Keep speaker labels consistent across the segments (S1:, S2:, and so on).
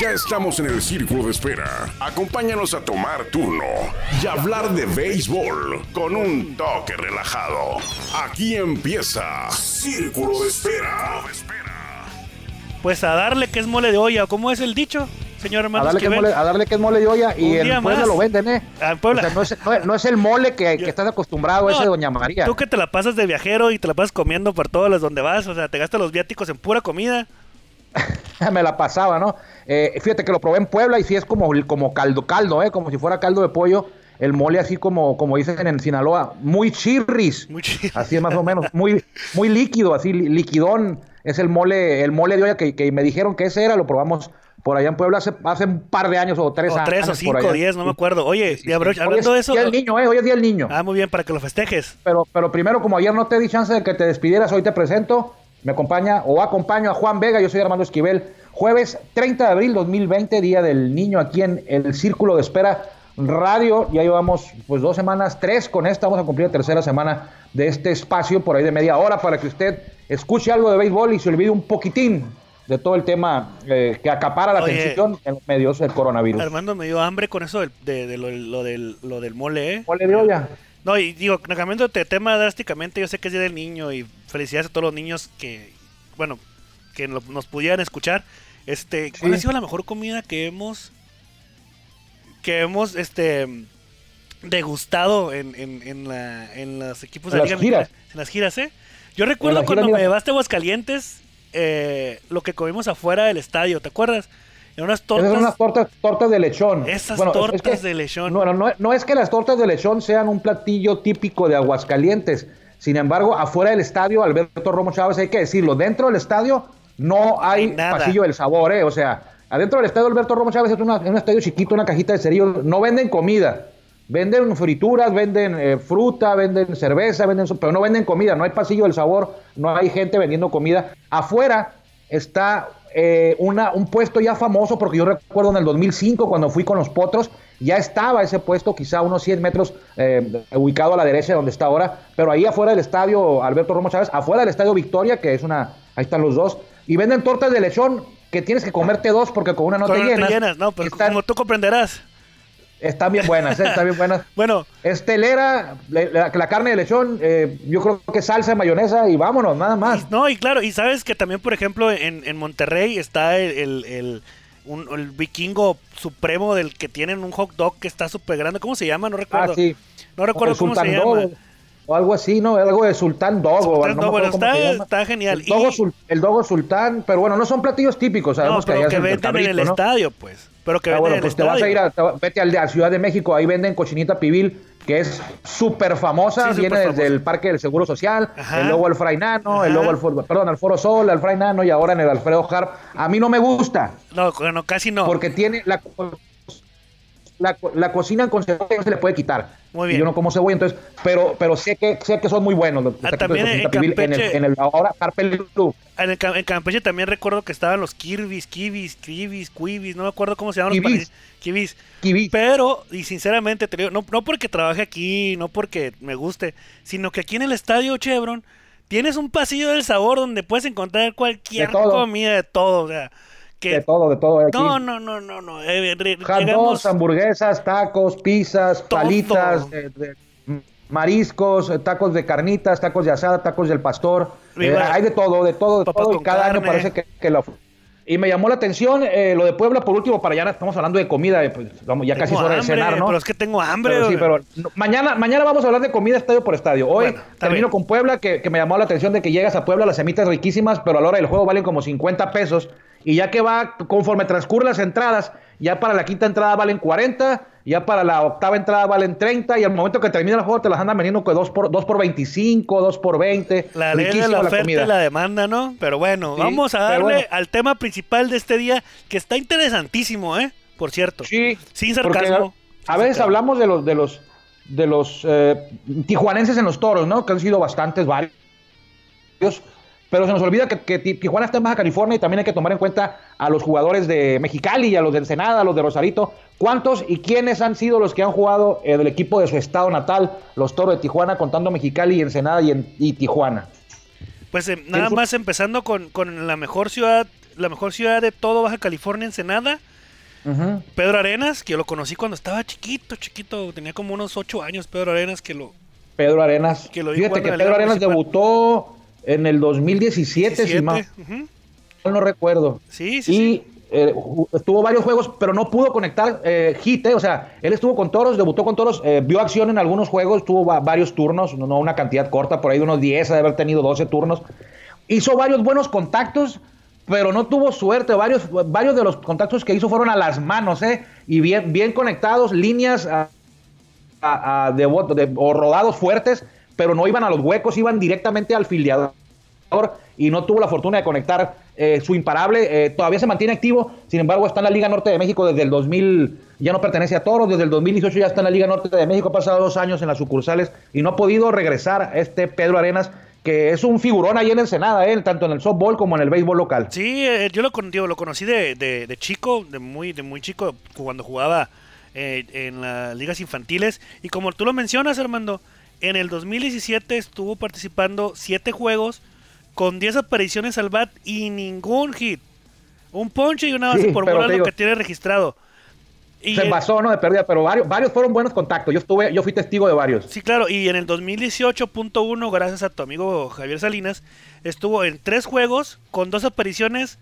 S1: Ya estamos en el círculo de espera. Acompáñanos a tomar turno y hablar de béisbol con un toque relajado. Aquí empieza Círculo de Espera.
S2: Pues a darle que es mole de olla. ¿Cómo es el dicho, señor
S3: A
S2: hermano
S3: darle, que es
S2: Esquivel?
S3: mole, a darle que es mole de olla y en Puebla
S2: más.
S3: lo venden, ¿eh?
S2: En Puebla.
S3: O sea, no es, no, no es el mole que, que estás acostumbrado, ese de Doña María.
S2: Tú que te la pasas de viajero y te la pasas comiendo por todas las donde vas, o sea, te gastas los viáticos en pura comida.
S3: me la pasaba, ¿no? Eh, fíjate que lo probé en Puebla y sí es como, como caldo, caldo, ¿eh? Como si fuera caldo de pollo. El mole así como, como dicen en Sinaloa, muy chirris.
S2: Muy chido.
S3: Así es más o menos, muy, muy líquido, así li- liquidón. Es el mole, el mole de olla que, que me dijeron que ese era, lo probamos por allá en Puebla hace, hace un par de años o tres
S2: O
S3: años.
S2: tres o cinco, diez, no me acuerdo. Oye, abro-
S3: Hoy
S2: hablando de
S3: es
S2: eso.
S3: Día del niño, ¿eh? Hoy es día del niño.
S2: Ah, muy bien, para que lo festejes.
S3: Pero, pero primero, como ayer no te di chance de que te despidieras, hoy te presento. Me acompaña o acompaño a Juan Vega, yo soy Armando Esquivel. Jueves 30 de abril 2020, Día del Niño, aquí en el Círculo de Espera Radio. Ya llevamos pues dos semanas, tres con esta, vamos a cumplir la tercera semana de este espacio por ahí de media hora para que usted escuche algo de béisbol y se olvide un poquitín de todo el tema eh, que acapara la
S2: Oye.
S3: atención en los medios del coronavirus.
S2: Armando me dio hambre con eso de, de lo, lo del, lo del mole, ¿eh?
S3: Mole de olla.
S2: No, y digo, cambiando de tema drásticamente, yo sé que es Día del Niño y felicidades a todos los niños que, bueno, que lo- nos pudieran escuchar. Este, ¿cuál
S3: Sí.
S2: ha sido la mejor comida que hemos, que hemos, este, degustado en, en, en, la, en los equipos
S3: En
S2: de
S3: las giras.
S2: En las giras, ¿eh? Yo recuerdo cuando me llevaste a Aguascalientes, eh, lo que comimos afuera del estadio, ¿te acuerdas? En unas
S3: Esas
S2: tortas.
S3: son unas tortas, tortas de lechón.
S2: Esas
S3: es- es
S2: tortas
S3: que-
S2: de lechón.
S3: No, no, no, no es que las tortas de lechón sean un platillo típico de Aguascalientes. Sin embargo, afuera del estadio, Alberto Romo Chávez, hay que decirlo, dentro del estadio no hay
S2: nada.
S3: pasillo del sabor, ¿eh? O sea, adentro del estadio Alberto Romo Chávez es, una- es un estadio chiquito, una cajita de cerillos. No venden comida. Venden frituras, venden eh, fruta, venden cerveza, venden, pero no venden comida. No hay pasillo del sabor, no hay gente vendiendo comida. Afuera está eh, una, un puesto ya famoso, porque yo recuerdo en el 2005, cuando fui con los potros, ya estaba ese puesto, quizá unos 100 metros eh, ubicado a la derecha de donde está ahora, pero ahí afuera del estadio Alberto Romo Chávez, afuera del estadio Victoria, que es una, ahí están los dos, y venden tortas de lechón que tienes que comerte dos porque con una no
S2: Con
S3: te llenas.
S2: te llenas, no, pero
S3: están,
S2: como tú comprenderás.
S3: Están bien buenas, ¿eh? están bien buenas.
S2: Bueno,
S3: Estelera, la, la- carne de lechón, eh, yo creo que salsa, mayonesa y vámonos, nada más.
S2: Y- no, y claro, y sabes que también, por ejemplo, en, en Monterrey está el, el, el- un- el vikingo supremo del que tienen un hot dog que está súper grande. ¿Cómo se llama? No recuerdo.
S3: Ah, sí.
S2: No recuerdo cómo se llama.
S3: O algo así, ¿no? Algo de Sultán Dog. o
S2: Sultán
S3: no me
S2: Dog, bueno,
S3: acuerdo cómo
S2: está, genial.
S3: El Dogo,
S2: Y-
S3: Sul- el Dogo Sultán, pero bueno, no son platillos típicos,
S2: no,
S3: sabemos que allá
S2: que
S3: el
S2: venden en
S3: cabrito,
S2: el
S3: ¿no?
S2: estadio, pues. Pero que
S3: Ah, bueno,
S2: en el
S3: pues te vas a
S2: estadio.
S3: ir a, vete al, a la Ciudad de México, ahí venden cochinita pibil, que es súper famosa,
S2: Sí,
S3: viene desde el Parque del Seguro Social,
S2: Ajá.
S3: el luego al Frainano, el luego al, Foro- perdón, al Foro Sol, al Frainano y ahora en el Alfredo Harp. A mí no me gusta,
S2: No, bueno, casi no.
S3: porque tiene la, la, la cocina con cebolla no se le puede quitar.
S2: Muy
S3: Y
S2: bien.
S3: Yo no como cebolla, entonces, pero, pero sé que sé que son muy buenos los
S2: Ah, también en
S3: en el,
S2: Campeche-
S3: en el ahora.
S2: En, el, en Campeche también recuerdo que estaban los Kirby's, Kibis, Kibis, Quibis, no me acuerdo cómo se llaman los
S3: Kibis.
S2: Kibis. Pero, y sinceramente te digo, no, no porque trabaje aquí, no porque me guste, sino que aquí en el estadio Chevron tienes un pasillo del sabor donde puedes encontrar cualquier
S3: De
S2: comida de todo, o sea, que
S3: De todo, de todo. Aquí.
S2: no, no, no, no, no, eh, llegamos-
S3: hamburguesas, tacos, pizzas,
S2: Todo.
S3: palitas, de- de- mm, mariscos, eh, tacos de carnitas, tacos de asada, tacos del pastor. Eh, hay de todo, de todo, de todo. Y cada año parece que, que lo... Y me llamó la atención eh, lo de Puebla, por último, para allá estamos hablando de comida, eh, pues, vamos, ya casi es hora de cenar, ¿no?
S2: Pero es que tengo hambre.
S3: Pero sí, pero no, mañana, mañana vamos a hablar de comida estadio por estadio. Hoy
S2: Bueno,
S3: termino
S2: bien.
S3: con Puebla, que, que me llamó la atención de que llegas a Puebla, las semitas riquísimas, pero a la hora del juego valen como 50 pesos. Y ya que va, conforme transcurren las entradas, ya para la quinta entrada valen 40, ya para la octava entrada valen 30, y al momento que termina el juego te las andan vendiendo con 2 por, dos por 25, 2 por 20.
S2: La ley de la oferta
S3: comida.
S2: y la demanda, ¿no? Pero bueno,
S3: Sí,
S2: vamos a darle
S3: bueno.
S2: al tema principal de este día, que está interesantísimo, ¿eh? Por cierto.
S3: Sí,
S2: Sin sarcasmo.
S3: A, veces hablamos de los de los de los eh, tijuanenses en los toros, ¿no? Que han sido bastantes varios. Pero se nos olvida que, que Ti- Tijuana está en Baja California y también hay que tomar en cuenta a los jugadores de Mexicali y a los de Ensenada, a los de Rosarito. ¿Cuántos y quiénes han sido los que han jugado eh, del equipo de su estado natal, los toros de Tijuana, contando Mexicali, Ensenada y, en- y Tijuana?
S2: Pues eh, nada más empezando con, con la mejor ciudad la mejor ciudad de todo Baja California, Ensenada. Pedro Arenas, que yo lo conocí cuando estaba chiquito, chiquito, tenía como unos 8 años Pedro Arenas, que lo...
S3: Pedro Arenas.
S2: Que lo
S3: Fíjate que Pedro Arenas
S2: Municipal.
S3: debutó en el 2017, si
S2: 17,
S3: mal
S2: ujú.
S3: no recuerdo.
S2: Sí, sí,
S3: y
S2: sí.
S3: eh, varios juegos, pero no pudo conectar eh, hit, eh, o sea, él estuvo con toros, debutó con toros, eh, vio acción en algunos juegos, tuvo va- varios turnos, no, una cantidad corta, por ahí de unos 10, de haber tenido 12 turnos. Hizo varios buenos contactos, pero no tuvo suerte. Varios, varios de los contactos que hizo fueron a las manos, ¿eh? Y bien, bien conectados, líneas a- a- a- de- o rodados fuertes, pero no iban a los huecos, iban directamente al filiador y no tuvo la fortuna de conectar eh, su imparable. eh, todavía se mantiene activo, sin embargo está en la Liga Norte de México desde el 2000, ya no pertenece a Toros, desde el 2018 ya está en la Liga Norte de México, ha pasado dos años en las sucursales y no ha podido regresar este Pedro Arenas, que es un figurón ahí en Ensenada, eh, tanto en el softball como en el béisbol local.
S2: Sí, eh, yo lo, digo, lo conocí de, de- de chico, de muy, de muy chico, cuando jugaba eh, en las ligas infantiles. Y como tú lo mencionas, Armando, en el 2017 estuvo participando siete juegos con 10 apariciones al bat y ningún hit. Un ponche y una base
S3: Sí,
S2: por bola
S3: te
S2: lo
S3: digo-
S2: que tiene registrado. Y
S3: Se
S2: en-
S3: pasó, ¿no? De pérdida, pero varios, varios fueron buenos contactos. Yo estuve, yo fui testigo de varios.
S2: Sí, claro, y en el 2018.1, gracias a tu amigo Javier Salinas, estuvo en tres juegos con dos apariciones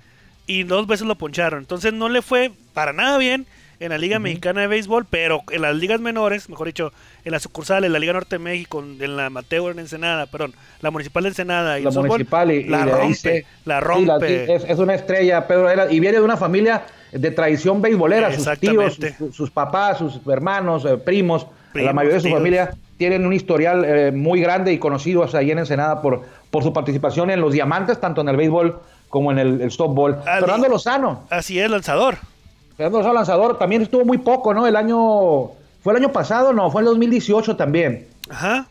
S2: y dos veces lo poncharon. Entonces no le fue para nada bien en la Liga Mexicana de Béisbol, pero en las ligas menores, mejor dicho, en las sucursales, la Liga Norte de México, en la Amateur en Ensenada, perdón, la Municipal de Ensenada y
S3: la
S2: softball,
S3: municipal y,
S2: la rompe,
S3: dice-
S2: la rompe.
S3: sí, es, es una estrella, Pedro y viene de una familia de tradición beisbolera, sus tíos, sus, sus papás, sus hermanos, eh, primos,
S2: Primos,
S3: la mayoría de su
S2: tíos.
S3: familia tienen un historial eh, muy grande y conocido ahí en Ensenada por, por su participación en los diamantes, tanto en el béisbol como en el, el softball.
S2: Ali-
S3: Fernando Lozano,
S2: Así es, lanzador.
S3: Fernando Lozano lanzador, también estuvo muy poco, ¿no? El año, ¿fue el año pasado? No, fue el 2018 también.
S2: Ajá.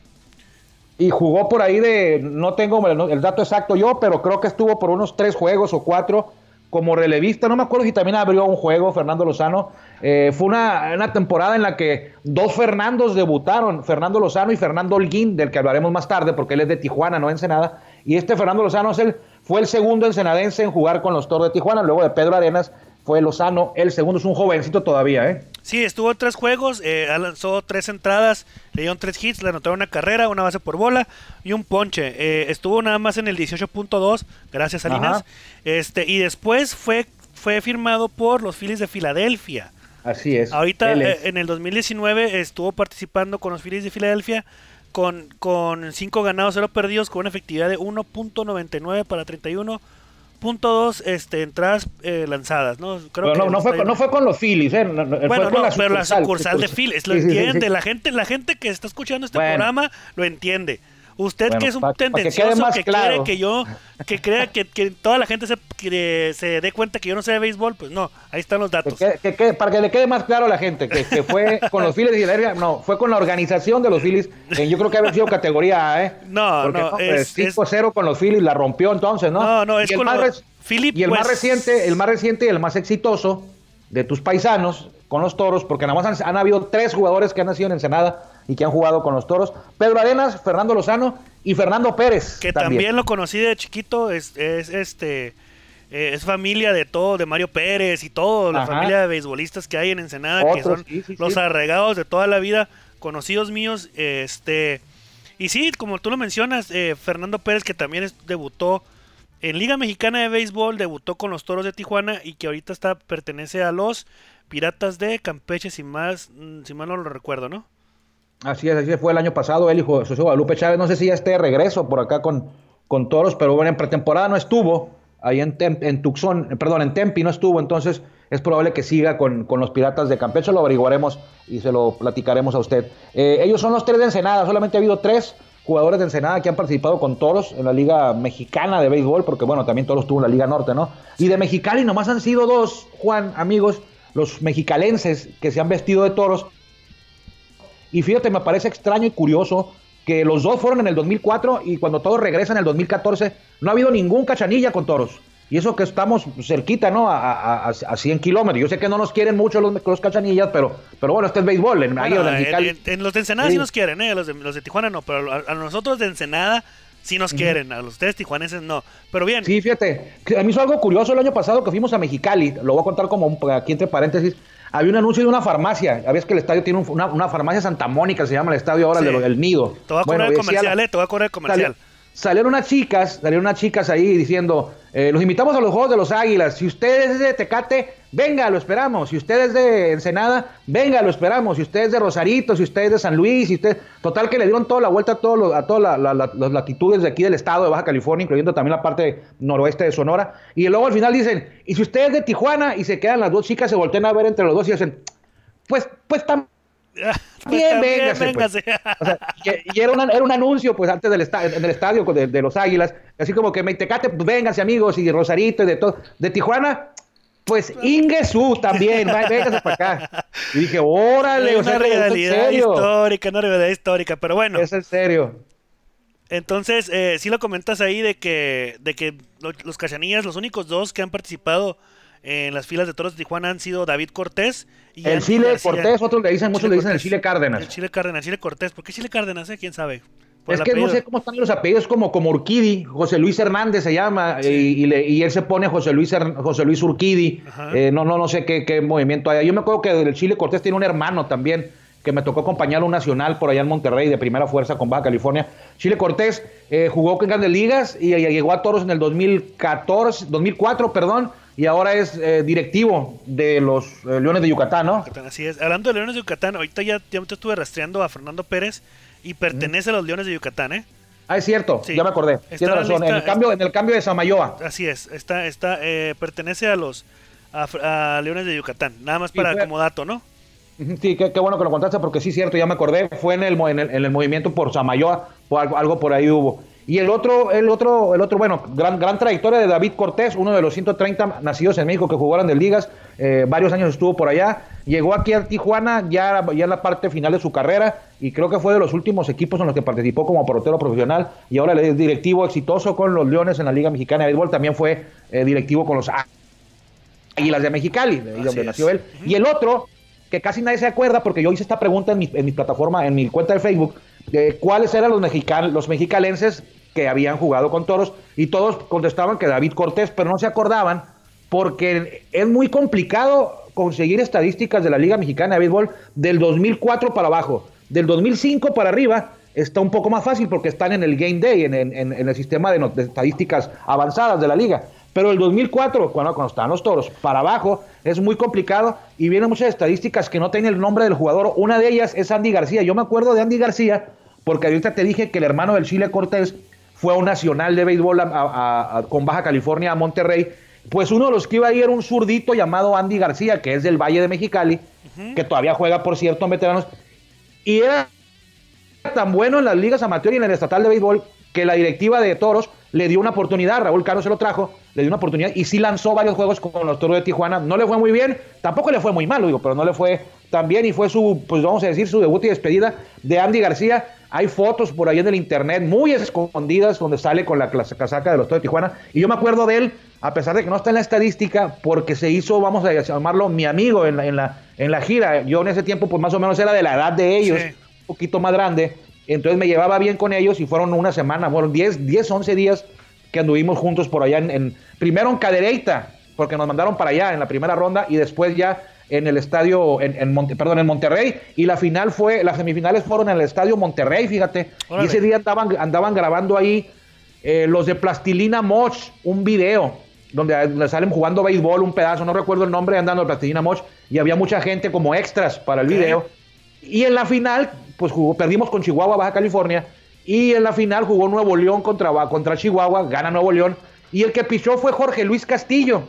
S3: Y jugó por ahí de, no tengo el, el dato exacto yo, pero creo que estuvo por unos tres juegos o cuatro como relevista. No me acuerdo si también abrió un juego Fernando Lozano. Eh, fue una, una temporada en la que dos Fernandos debutaron, Fernando Lozano y Fernando Holguín, del que hablaremos más tarde, porque él es de Tijuana, no Ensenada. Y este Fernando Lozano es el, fue el segundo ensenadense en jugar con los Toros de Tijuana. Luego de Pedro Arenas fue Lozano, el segundo es un jovencito todavía, ¿eh?
S2: Sí, estuvo en tres juegos, eh, lanzó tres entradas, le dieron tres hits, le anotaron una carrera, una base por bola y un ponche. Eh, estuvo nada más en el 18.2, gracias a Salinas.
S3: Ajá.
S2: Este, y después fue, fue firmado por los Phillies de Filadelfia.
S3: Así es.
S2: Ahorita eh, en el 2019 estuvo participando con los Phillies de Filadelfia con, con 5 ganados, 0 perdidos, con una efectividad de 1.99 para 31.2 este, entradas eh, lanzadas. ¿no? Creo
S3: Pero no,
S2: que
S3: no, fue,
S2: está
S3: con- no fue con los Phillies, ¿eh? No, no, fue
S2: bueno, no, pero la sucursal de. Phillies lo
S3: Sí, sí, sí,
S2: entiende.
S3: sí.
S2: La gente la gente que está escuchando este
S3: Bueno.
S2: programa lo entiende. Usted
S3: Bueno,
S2: que es un
S3: pa- pa' que
S2: tendencioso que,
S3: claro.
S2: quiere que yo que crea que, que toda la gente se, que se dé cuenta que yo no sé de béisbol, pues no, ahí están los datos.
S3: que para que le quede más claro a la gente que, fue con los Phillies de Filadelfia, no, fue con la organización de los Phillies, que yo creo que había sido categoría A, ¿eh?
S2: No,
S3: Porque,
S2: no,
S3: hombre,
S2: es-
S3: 5-0 con los Phillies, la rompió entonces, ¿no?
S2: No, no, es
S3: y el
S2: con
S3: más,
S2: los- Philip,
S3: y el más
S2: pues-
S3: reciente, el más reciente y el más exitoso de tus paisanos con los toros, porque nada más han, han habido tres jugadores que han nacido en Ensenada y que han jugado con los toros: Pedro Arenas, Fernando Lozano y Fernando Pérez.
S2: que también. lo conocí de chiquito, es, es este eh, es familia de todo, de Mario Pérez y todo, la familia de beisbolistas que hay en Ensenada, que son
S3: sí, sí,
S2: los
S3: sí.
S2: arraigados de toda la vida, conocidos míos, este y sí, como tú lo mencionas, eh, Fernando Pérez que también es- debutó en Liga Mexicana de Béisbol, debutó con los Toros de Tijuana y que ahorita está pertenece a los Piratas de Campeche, sin más, si mal no lo recuerdo, ¿no?
S3: Así es, así fue el año pasado, él y José Guadalupe Chávez. No sé si ya esté de regreso por acá con, con toros, pero bueno, en pretemporada no estuvo. Ahí en, Tem- en Tucson, perdón, en Tempi no estuvo, entonces es probable que siga con, con los Piratas de Campeche. Lo averiguaremos y se lo platicaremos a usted. Eh, ellos son los tres de Ensenada, solamente ha habido tres jugadores de Ensenada que han participado con toros en la Liga Mexicana de Béisbol, porque bueno, también toros tuvo la Liga Norte, ¿no? Y de Mexicali nomás han sido dos, Juan, amigos, los mexicalenses que se han vestido de toros y fíjate, me parece extraño y curioso que los dos fueron en el 2004 y cuando todos regresan en el 2014 no ha habido ningún cachanilla con toros. Y eso que estamos cerquita, ¿no? A, a, a- a 100 kilómetros. Yo sé que no nos quieren mucho los, los cachanillas, pero, pero bueno, este es béisbol. En,
S2: Bueno,
S3: en
S2: en, en- los de Ensenada
S3: Sí.
S2: sí nos quieren, ¿eh? Los de, los de Tijuana no, pero a, a nosotros de Ensenada Si nos quieren, a los ustedes tijuanenses no. Pero bien.
S3: Sí, fíjate, a mí hizo algo curioso el año pasado que fuimos a Mexicali, lo voy a contar como un- aquí entre paréntesis. Había un anuncio de una farmacia. Habías que el estadio tiene un- una, una farmacia Santa Mónica, se llama el estadio ahora
S2: Sí.
S3: de lo- del Nido.
S2: Te voy a correr el comercial,
S3: la-
S2: eh, te voy a correr el comercial.
S3: Sali- salieron unas chicas, salieron unas chicas ahí diciendo, eh, los invitamos a los Juegos de los Águilas. Si usted es de Tecate, venga, lo esperamos. Si usted es de Ensenada, venga, lo esperamos. Si usted es de Rosarito, si usted es de San Luis, si usted... Total que le dieron toda la vuelta a, todos los- a todas la- la- la- las latitudes de aquí del estado de Baja California, incluyendo también la parte noroeste de Sonora. Y luego al final dicen, y si usted es de Tijuana, y se quedan las dos chicas, se voltean a ver entre los dos y dicen, pues, pues
S2: Pues
S3: Bien,
S2: también,
S3: véngase, pues.
S2: véngase.
S3: o sea, y, y era, una- era un anuncio, pues, antes del esta- en el estadio de, de los Águilas, así como que Meitecate, pues, vénganse, amigos, y Rosarito, y de todo. De Tijuana, pues, Ingesú también, véngase para acá. Y dije, órale,
S2: Es
S3: o sea,
S2: una
S3: es
S2: realidad
S3: serio.
S2: histórica, una realidad histórica. Pero bueno,
S3: Es en serio.
S2: entonces, eh, sí lo comentas ahí de que, de que lo- los cachanillas, los únicos dos que han participado en las filas de toros de Tijuana han sido David Cortés y
S3: El Chile
S2: García.
S3: Cortés, otros le dicen, muchos le dicen el. Chile Cárdenas.
S2: El Chile Cárdenas, Chile Cortés. ¿Por qué Chile Cárdenas? eh? ¿Quién sabe? Por
S3: Es que no sé cómo están los apellidos, como, como Urquidi, José Luis Hernández se llama, y, y le- y él se pone José Luis, Her- José Luis Urquidi, eh, no, no, no sé qué, qué movimiento hay. Yo me acuerdo que del Chile Cortés tiene un hermano también, que me tocó acompañarlo a un nacional por allá en Monterrey, de primera fuerza con Baja California. Chile Cortés eh, jugó en grandes ligas y, y llegó a Toros en el 2014, 2004, perdón, y ahora es eh, directivo de los eh, Leones de Yucatán, ¿no?
S2: Yucatán, Así es. Hablando de Leones de Yucatán, ahorita ya, ya te estuve rastreando a Fernando Pérez y pertenece a los Leones de Yucatán, ¿eh?
S3: Ah, es cierto,
S2: Sí.
S3: ya me acordé. Tiene razón, en el cambio, en el cambio de Samayoa.
S2: Así es. Está, está, eh, pertenece a los a, a Leones de Yucatán. Nada más para
S3: fue-
S2: como dato, ¿no?
S3: Sí, qué, qué bueno que lo contaste porque sí, cierto, ya me acordé. Fue en el, en el, en el movimiento por Samayoa, o algo, algo por ahí hubo. Y el otro, el otro, el otro, bueno, gran, gran trayectoria de David Cortés, uno de los 130 nacidos en México que jugaron de ligas, eh, varios años estuvo por allá, llegó aquí a Tijuana ya, ya en la parte final de su carrera y creo que fue de los últimos equipos en los que participó como portero profesional y ahora es directivo exitoso con los Leones en la Liga Mexicana de Béisbol, también fue eh, directivo con los Águilas de Mexicali, de donde
S2: es.
S3: nació él. Y el otro, que casi nadie se acuerda, porque yo hice esta pregunta en mi, en mi plataforma, en mi cuenta de Facebook, de cuáles eran los, mexican, los mexicalenses que habían jugado con toros, y todos contestaban que David Cortés, pero no se acordaban, porque es muy complicado conseguir estadísticas de la Liga Mexicana de Béisbol del 2004 para abajo. Del 2005 para arriba está un poco más fácil porque están en el Game Day, en, el sistema de, estadísticas avanzadas de la liga. Pero el 2004, cuando, cuando estaban los toros, para abajo es muy complicado y vienen muchas estadísticas que no tienen el nombre del jugador. Una de ellas es Andy García. Yo me acuerdo de Andy García porque ahorita te dije que el hermano del Chile Cortés fue a un nacional de béisbol a- a- a- con Baja California a Monterrey. Pues uno de los que iba ahí era un zurdito llamado Andy García, que es del Valle de Mexicali, que todavía juega, por cierto, en veteranos. Y era tan bueno en las ligas amateur y en el estatal de béisbol que la directiva de Toros le dio una oportunidad, Raúl Caro se lo trajo, le dio una oportunidad y sí lanzó varios juegos con los Toros de Tijuana. No le fue muy bien, tampoco le fue muy mal, lo digo, pero no le fue tan bien y fue su, pues vamos a decir, su debut y despedida de Andy García. Hay fotos por ahí en el internet muy escondidas donde sale con la casaca de los Toros de Tijuana. Y yo me acuerdo de él, a pesar de que no está en la estadística, porque se hizo, vamos a llamarlo, mi amigo en la, en la, en la gira. Yo en ese tiempo, pues más o menos era de la edad de ellos
S2: Sí.
S3: un poquito más grande. Entonces me llevaba bien con ellos y fueron una semana, fueron 10, 10 11 días que anduvimos juntos por allá en, en- primero en Cadereyta, porque nos mandaron para allá en la primera ronda y después ya en el estadio, en, en Monte- perdón, en Monterrey. Y la final fue, las semifinales fueron en el estadio Monterrey, fíjate.
S2: Órale.
S3: Y ese día andaban, andaban grabando ahí eh, los de Plastilina Moch, un video donde, donde salen jugando béisbol, un pedazo, no recuerdo el nombre, andando de Plastilina Moch, y había mucha gente como extras para el video. Y en la final, pues jugó, perdimos con Chihuahua, Baja California. Y en la final jugó Nuevo León contra, contra Chihuahua, gana Nuevo León. Y el que pichó fue Jorge Luis Castillo.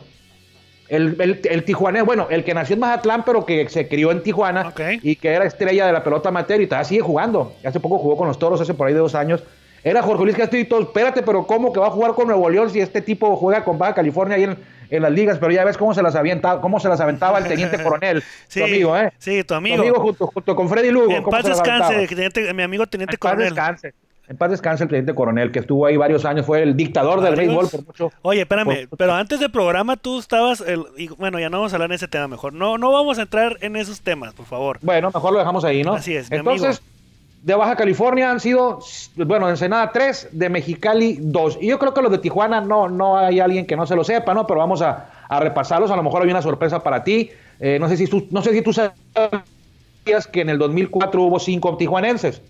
S3: El, el, el tijuanés, bueno, el que nació en Mazatlán, pero que se crió en Tijuana y que era estrella de la pelota amateur y todavía sigue jugando. Hace poco jugó con los toros, hace por ahí de dos años. Era Jorge Luis Castillo y todo, espérate, pero ¿cómo que va a jugar con Nuevo León si este tipo juega con Baja California ahí en, en las ligas? Pero ya ves cómo se las avienta, cómo se las aventaba el teniente coronel,
S2: Sí,
S3: tu amigo, ¿eh?
S2: sí, tu amigo.
S3: junto, junto con Freddy Lugo.
S2: En paz descanse,
S3: aventaba.
S2: teniente- mi amigo Teniente
S3: En paz
S2: Coronel.
S3: descanse. En paz descanse el teniente coronel, que estuvo ahí varios años, fue el dictador del béisbol por mucho.
S2: Oye, espérame,
S3: por-
S2: pero antes del programa tú estabas, el- y bueno, ya no vamos a hablar en ese tema mejor. No, no vamos a entrar en esos temas, por favor.
S3: Bueno, mejor lo dejamos ahí, ¿no?
S2: Así es, mi
S3: Entonces, de Baja California han sido, bueno, de Ensenada 3, de Mexicali 2. Y yo creo que los de Tijuana no, no hay alguien que no se lo sepa, ¿no? Pero vamos a, a repasarlos. A lo mejor hay una sorpresa para ti. Eh, no, sé si tú, no sé si tú sabías que en el 2004 hubo cinco tijuanenses.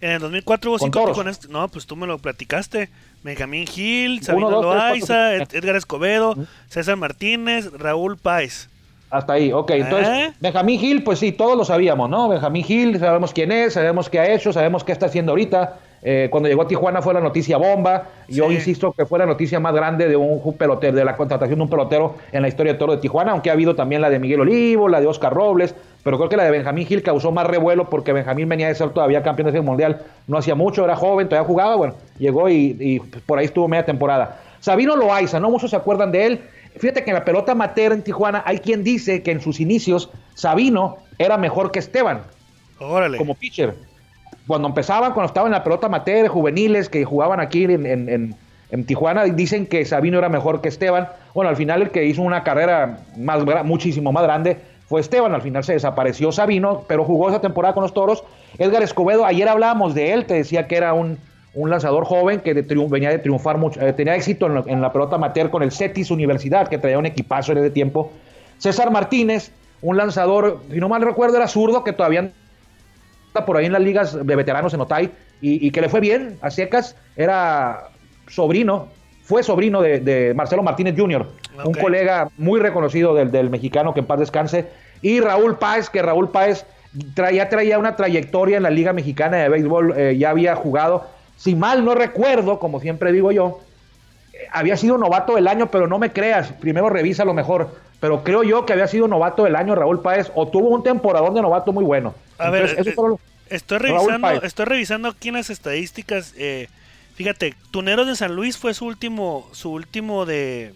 S2: En el 2004 hubo cinco tijuanenses. No, pues tú me lo platicaste. Benjamín Gil, Sabino Loaiza, Edgar Escobedo, César Martínez, Raúl Páez.
S3: Hasta ahí, ok. Entonces, ¿Eh? Benjamín Gil, pues sí, todos lo sabíamos, ¿no? Benjamín Gil, sabemos quién es, sabemos qué ha hecho, sabemos qué está haciendo ahorita. Eh, cuando llegó a Tijuana fue la noticia bomba. Yo insisto que fue la noticia más grande de un pelotero, de la contratación de un pelotero en la historia de todo de Tijuana, aunque ha habido también la de Miguel Olivo, la de Oscar Robles, pero creo que la de Benjamín Gil causó más revuelo porque Benjamín venía de ser todavía campeón del mundial, no hacía mucho, era joven, todavía jugaba, bueno, llegó y, y por ahí estuvo media temporada. Sabino Loaiza, no muchos se acuerdan de él, Fíjate que en la pelota amateur en Tijuana hay quien dice que en sus inicios Sabino era mejor que Esteban.
S2: Órale.
S3: Como pitcher. Cuando empezaban, cuando estaban en la pelota amateur, juveniles que jugaban aquí en, Tijuana, dicen que Sabino era mejor que Esteban. Bueno, al final el que hizo una carrera más, muchísimo más grande fue Esteban. Al final se desapareció Sabino, pero jugó esa temporada con los Toros. Edgar Escobedo, ayer hablábamos de él, te decía que era un un lanzador joven que venía de triunfar mucho, eh, tenía éxito en, la pelota amateur con el Cetis Universidad, que traía un equipazo en ese tiempo. César Martínez, un lanzador, si no mal recuerdo, era zurdo, que todavía está por ahí en las ligas de veteranos en Otay, y, que le fue bien a secas, era sobrino, fue sobrino de, Marcelo Martínez Jr., un colega muy reconocido del, mexicano que en paz descanse, y Raúl Páez, que Raúl Páez ya traía una trayectoria en la Liga Mexicana de Béisbol, eh, ya había jugado, si mal no recuerdo, como siempre digo yo, eh, había sido novato del año, pero no me creas, primero revisa lo mejor. Pero creo yo que había sido novato del año Raúl Páez o tuvo un temporadón de novato muy bueno.
S2: A ver, eh, estoy, revisando, estoy revisando aquí en las estadísticas. Eh, fíjate, Tuneros de San Luis fue su último, su último de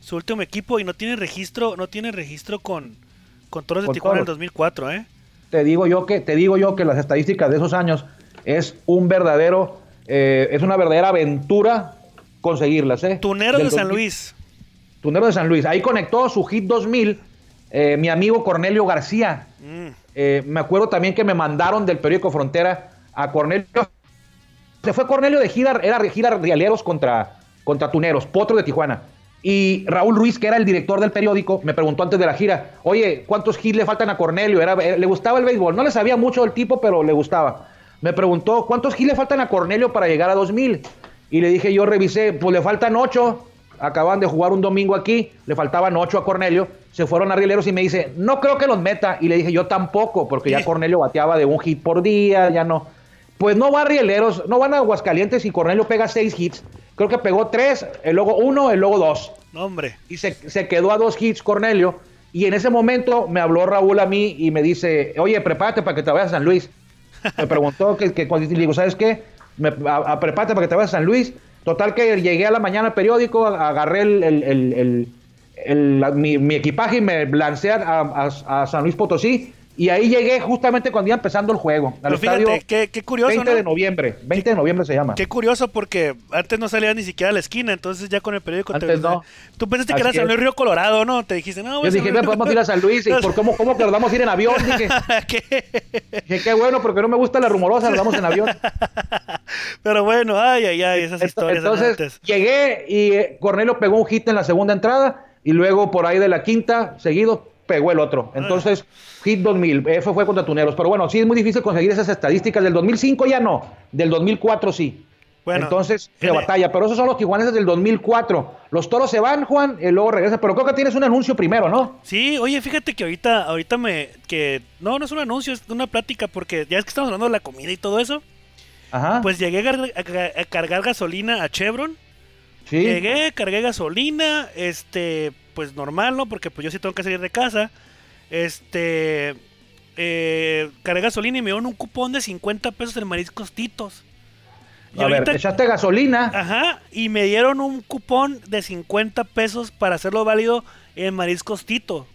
S2: su último equipo y no tiene registro, no tiene registro con, con Toros de Tijuana en el 2004, ¿eh?
S3: Te digo yo que te digo yo que las estadísticas de esos años es un verdadero, eh, es una verdadera aventura conseguirlas. ¿eh?
S2: Tunero de San Luis.
S3: Tunero de San Luis. Ahí conectó su hit 2000 eh, mi amigo Cornelio García. Mm. Eh, me acuerdo también que me mandaron del periódico Frontera a Cornelio. Se fue Cornelio de gira, era gira Rialeros contra, contra Tuneros, Potro de Tijuana. Y Raúl Ruiz, que era el director del periódico, me preguntó antes de la gira, oye, ¿cuántos hits le faltan a Cornelio? Era, le gustaba el béisbol. No le sabía mucho el tipo, pero le gustaba me preguntó, ¿cuántos giles faltan a Cornelio para llegar a 2000? Y le dije, yo revisé, pues le faltan 8. Acaban de jugar un domingo aquí, le faltaban 8 a Cornelio. Se fueron a Rieleros y me dice, no creo que los meta. Y le dije, yo tampoco, porque ya Cornelio bateaba de un hit por día, ya no. Pues no va a Rieleros, no van a Aguascalientes y Cornelio pega 6 hits. Creo que pegó 3, el luego 1, el luego 2.
S2: hombre.
S3: Y se, se quedó a 2 hits Cornelio. Y en ese momento me habló Raúl a mí y me dice, oye, prepárate para que te vayas a San Luis me preguntó que, cuando le digo, ¿sabes qué? Me, a, prepárate para que te vayas a San Luis. Total que llegué a la mañana al periódico, agarré el, mi, equipaje y me lancé a, San Luis Potosí y ahí llegué justamente cuando iba empezando el juego.
S2: Al fíjate, qué, curioso.
S3: 20 de noviembre. 20 de noviembre se llama.
S2: Qué curioso porque antes no salía ni siquiera a la esquina, entonces ya con el periódico
S3: antes No.
S2: Tú pensaste que era San Luis Río Colorado, ¿no? Te dijiste, no,
S3: Yo dije, podemos ir a San Luis. ¿Y por cómo, cómo que nos vamos a ir en avión? Dije, ¿Qué? qué bueno, porque no me gusta la rumorosa, nos vamos en avión.
S2: Pero bueno, ay, ay, ay, esas historias.
S3: Entonces, llegué y eh, Cornelio pegó un hit en la segunda entrada y luego por ahí de la quinta, seguido, pegó el otro. Entonces, hit 2000, eso fue contra Tuneros. Pero bueno, sí es muy difícil conseguir esas estadísticas. Del 2005 ya no, del 2004 sí. Bueno, Entonces, de batalla. Pero esos son los tijuaneses del 2004. Los toros se van, Juan, y luego regresan. Pero creo que tienes un anuncio primero, ¿no?
S2: Sí, oye, fíjate que ahorita, ahorita me. que No, no es un anuncio, es una plática, porque ya es que estamos hablando de la comida y todo eso. Ajá. Pues llegué a, cargar gasolina a Chevron. Sí. Llegué, cargué gasolina, este, pues normal, ¿no? Porque pues yo sí tengo que salir de casa. Este, eh, cargué gasolina y me dieron un cupón de 50 pesos en mariscos titos.
S3: Y a ver, echaste gasolina.
S2: Ajá, y me dieron un cupón de 50 pesos para hacerlo válido en mariscos tito.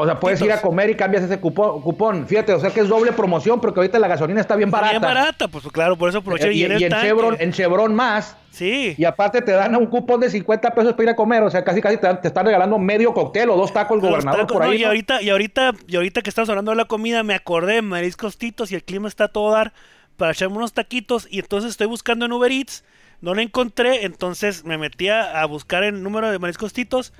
S3: O sea, puedes ir a comer y cambias ese cupón, cupón. Fíjate, o sea que es doble promoción, porque ahorita la gasolina está bien barata.
S2: Bien barata, pues claro, por eso aproveché.
S3: Eh, y,
S2: en,
S3: en, Chevron, en Chevron más.
S2: Sí.
S3: Y aparte te dan un cupón de 50 pesos para ir a comer. O sea, casi casi te, te están regalando medio cóctel o dos tacos el gobernador por ahí.
S2: No, y, ahorita, y, ahorita, y ahorita que estamos hablando de la comida, me acordé de mariscos titos y el clima está a todo dar para echarme unos taquitos. Y entonces estoy buscando en Uber Eats. No lo encontré, entonces me metí a buscar el número de mariscos titos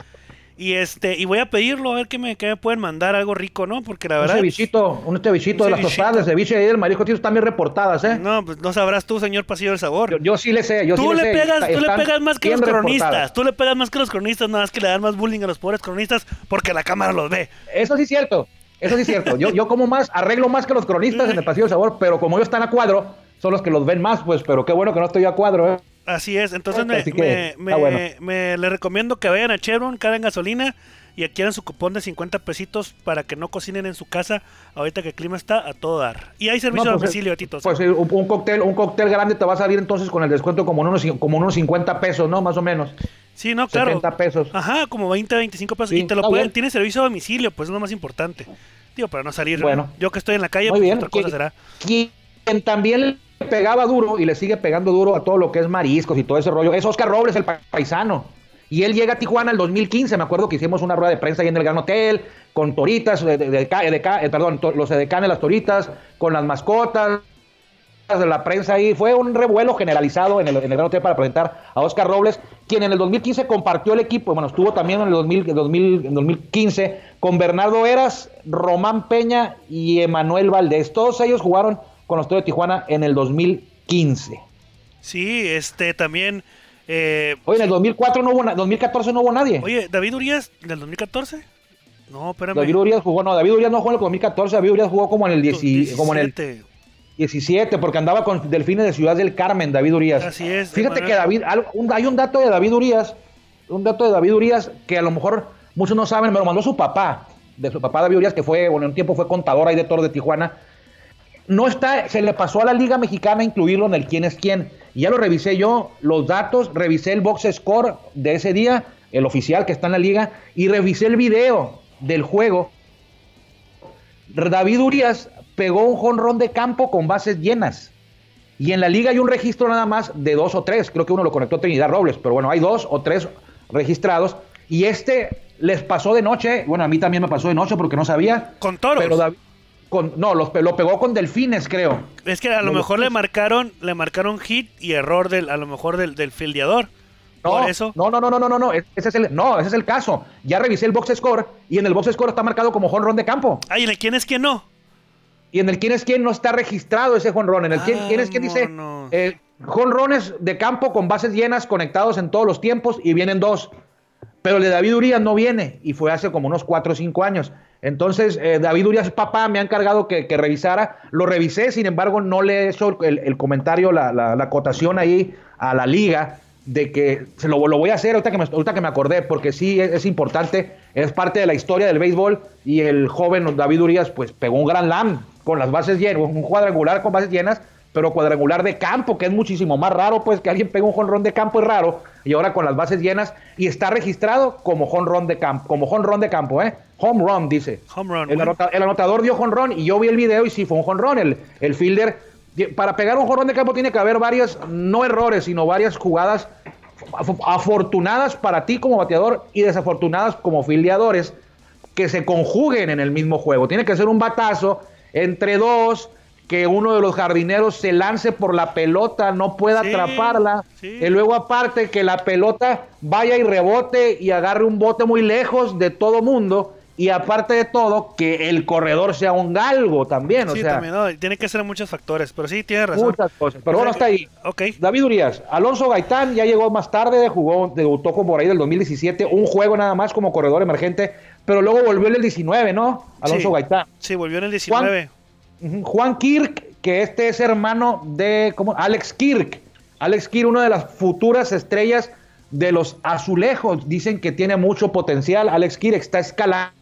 S2: y este, y voy a pedirlo a ver qué me, qué me pueden mandar algo rico, ¿no? Porque la verdad.
S3: Un cevichito, un cevichito de las tostadas de ceviche y del marisco tío están bien reportadas, ¿eh?
S2: No, pues no sabrás tú, señor Pasillo del Sabor.
S3: Yo, sí le sé, yo
S2: tú
S3: sí
S2: le,
S3: le
S2: pegas,
S3: sé.
S2: Tú le pegas más que los cronistas.
S3: Reportadas.
S2: Tú le pegas más que los cronistas, nada más que le dan más bullying a los pobres cronistas porque la cámara los ve.
S3: Eso sí es cierto. Eso sí es cierto. Yo, yo como más, arreglo más que los cronistas en el Pasillo del Sabor, pero como ellos están a cuadro, son los que los ven más, pues, pero qué bueno que no estoy a cuadro, ¿eh?
S2: Así es, entonces me,
S3: Así que,
S2: me,
S3: bueno.
S2: le recomiendo que vayan a Chevron, carguen gasolina y adquieran su cupón de 50 pesitos para que no cocinen en su casa ahorita que el clima está a todo dar. Y hay servicio
S3: No,
S2: a
S3: pues,
S2: domicilio, Titos.
S3: Pues un, un cóctel, un cóctel grande te va a salir entonces con el descuento como unos, como unos 50 pesos, ¿no? Más o menos.
S2: sí, no, claro.
S3: 70 pesos.
S2: Ajá, como 20, 25 pesos.
S3: Sí,
S2: y te lo pueden,
S3: bien.
S2: tiene servicio a domicilio, pues es lo más importante. Digo, para no salir.
S3: Bueno.
S2: Yo que estoy en la calle,
S3: Muy
S2: pues
S3: bien.
S2: otra cosa
S3: ¿Quién-
S2: será.
S3: Quien también le pegaba duro y le sigue pegando duro a todo lo que es mariscos y todo ese rollo es Oscar Robles, el pa- paisano. Y él llega a Tijuana el 2015. Me acuerdo que hicimos una rueda de prensa ahí en el Gran Hotel con toritas, de, de- de- eh, perdón, los edecanes, las toritas, con las mascotas de la prensa ahí. Fue un revuelo generalizado en el, en el Gran Hotel para presentar a Oscar Robles, quien en el 2015 compartió el equipo, bueno, estuvo también en el 2000, en 2000 en 2015 con Bernardo Eras, Román Peña y Emanuel Valdés. Todos ellos jugaron con los Toros de Tijuana en el 2015.
S2: Sí, este también. eh,
S3: Oye, en el 2004 no hubo, na- 2014 no hubo nadie.
S2: oye, David Urias, del 2014. No, espérame.
S3: David Urias jugó, no, David Urias no jugó en el 2014, David Urias jugó como en el, 10 como en el
S2: 17.
S3: 17, porque andaba con Delfines de Ciudad del Carmen, David Urias.
S2: Así es,
S3: Fíjate que David, hay un dato de David Urias, un dato de David Urias que a lo mejor muchos no saben, me lo mandó su papá, de su papá David Urias, que fue, bueno, un tiempo fue contador ahí de Toro de Tijuana. No está, se le pasó a la Liga Mexicana incluirlo en el quién es quién. Y ya lo revisé yo, los datos, revisé el box score de ese día, el oficial que está en la liga, y revisé el video del juego. David Urias pegó un jonrón de campo con bases llenas. Y en la liga hay un registro nada más de dos o tres. Creo que uno lo conectó Trinidad Robles, pero bueno, hay dos o tres registrados. Y este les pasó de noche. Bueno, a mí también me pasó de noche porque no sabía.
S2: Con toros.
S3: Pero David- con, no, los, lo pegó con delfines, creo.
S2: Es que a lo mejor le marcaron, le marcaron hit y error del, a lo mejor del, del fildeador.
S3: No,
S2: Por eso.
S3: no, no, no, no, no, no, no, ese es el, no, ese es el caso. Ya revisé el box score y en el box score está marcado como jonrón de campo.
S2: Ay, ¿en el quién es quién no?
S3: Y en el quién es quién no está registrado ese jonrón. En el quién,
S2: Ah,
S3: quién es quién dice
S2: monos.
S3: eh, jonrones de campo con bases llenas conectados en todos los tiempos y vienen dos. Pero el de David Urias no viene y fue hace como unos 4 o 5 años. Entonces, eh, David Urias, papá, me ha encargado que, que revisara. Lo revisé, sin embargo, no le he hecho el, el comentario, la, la, la acotación ahí a la liga de que se lo, lo voy a hacer ahorita que, me, ahorita que me acordé, porque sí es, es importante, es parte de la historia del béisbol y el joven David Urias pues pegó un gran lam con las bases llenas, un cuadrangular con bases llenas, pero cuadrangular de campo, que es muchísimo más raro, pues que alguien pegue un jonrón de campo es raro, y ahora con las bases llenas, y está registrado como jonrón de campo, como jonrón de campo, ¿eh? Home run, dice.
S2: Home run,
S3: El,
S2: güey.
S3: anota- el anotador dio jonrón y yo vi el video y sí fue un jonrón. El, el fielder, para pegar un jonrón de campo tiene que haber varias, no errores, sino varias jugadas af- afortunadas para ti como bateador y desafortunadas como fildeadores que se conjuguen en el mismo juego. Tiene que ser un batazo entre dos, que uno de los jardineros se lance por la pelota, no pueda
S2: Sí,
S3: atraparla,
S2: sí.
S3: y luego aparte que la pelota vaya y rebote y agarre un bote muy lejos de todo mundo, y aparte de todo, que el corredor sea un galgo también, o
S2: sí,
S3: sea,
S2: también, no, tiene que ser muchos factores, pero sí, tiene razón.
S3: muchas cosas. Pero bueno, hasta ahí. David Urias, Alonso Gaitán ya llegó más tarde, jugó, debutó como por ahí del 2017, un juego nada más como corredor emergente, pero luego volvió en el 19, ¿no? Alonso. Gaitán.
S2: Sí, volvió en el 19.
S3: Ujú. Juan Kirk, que este es hermano de ¿cómo? Alex Kirk. Alex Kirk, una de las futuras estrellas de los azulejos. Dicen que tiene mucho potencial. Alex Kirk está escalando